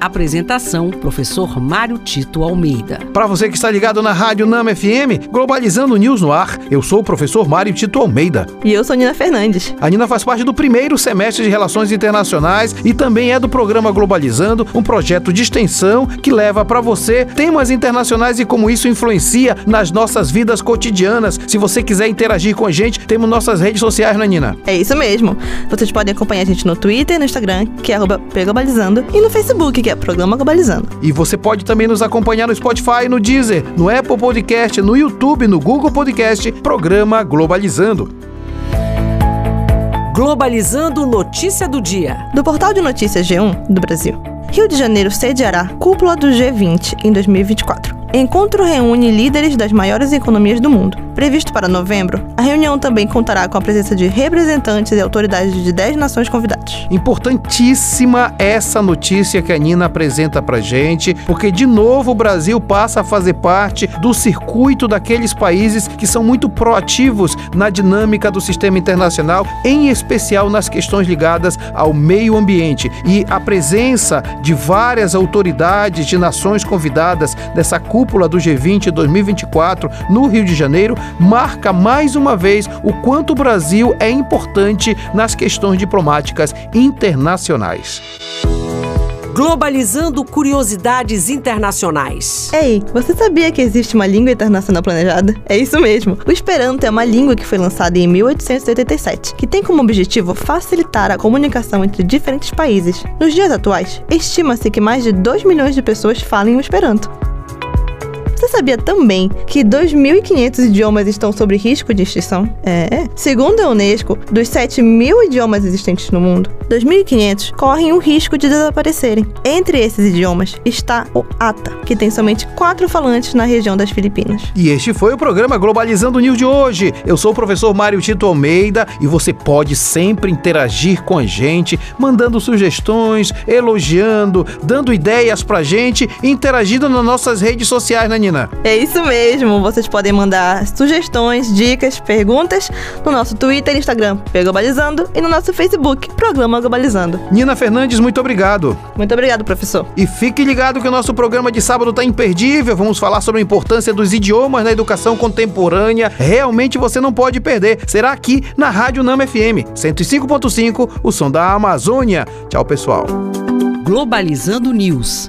Apresentação: Professor Mário Tito Almeida. Para você que está ligado na Rádio Nama FM, Globalizando News no ar, eu sou o professor Mário Tito Almeida. E eu sou Nina Fernandes. A Nina faz parte do primeiro semestre de Relações Internacionais e também é do programa Globalizando, um projeto de extensão que leva para você temas internacionais e como isso influencia nas nossas vidas cotidianas. Se você quiser interagir com a gente, temos nossas redes sociais, né, Nina? É isso mesmo. Vocês podem acompanhar a gente no Twitter, no Instagram, que é Globalizando, e no Facebook, que é Programa Globalizando. E você pode também nos acompanhar no Spotify, no Deezer, no Apple Podcast, no YouTube, no Google Podcast, Programa Globalizando. Globalizando Notícia do Dia. Do portal de notícias G1 do Brasil. Rio de Janeiro sediará cúpula do G20 em 2024. Encontro reúne líderes das maiores economias do mundo. Previsto para novembro, a reunião também contará com a presença de representantes e autoridades de 10 nações convidadas. Importantíssima essa notícia que a Nina apresenta pra gente, porque de novo o Brasil passa a fazer parte do circuito daqueles países que são muito proativos na dinâmica do sistema internacional, em especial nas questões ligadas ao meio ambiente. E a presença de várias autoridades de nações convidadas dessa cúpula do G20 2024 no Rio de Janeiro marca mais uma vez o quanto o Brasil é importante nas questões diplomáticas internacionais. Globalizando curiosidades internacionais. Ei, você sabia que existe uma língua internacional planejada? É isso mesmo. O Esperanto é uma língua que foi lançada em 1887, que tem como objetivo facilitar a comunicação entre diferentes países. Nos dias atuais, estima-se que mais de 2 milhões de pessoas falem o Esperanto. Você sabia também que 2.500 idiomas estão sob risco de extinção? É. Segundo a Unesco, dos 7 mil idiomas existentes no mundo, 2.500 correm o risco de desaparecerem. Entre esses idiomas está o Ata, que tem somente quatro falantes na região das Filipinas. E este foi o programa Globalizando News de hoje. Eu sou o professor Mário Tito Almeida e você pode sempre interagir com a gente, mandando sugestões, elogiando, dando ideias pra gente, interagindo nas nossas redes sociais, né, Nina? Menina. É isso mesmo. Vocês podem mandar sugestões, dicas, perguntas no nosso Twitter e Instagram, Globalizando, e no nosso Facebook, Programa Globalizando. Nina Fernandes, muito obrigado. Muito obrigado, professor. E fique ligado que o nosso programa de sábado está imperdível. Vamos falar sobre a importância dos idiomas na educação contemporânea. Realmente você não pode perder. Será aqui na Rádio Nama FM 105.5, o som da Amazônia. Tchau, pessoal. Globalizando News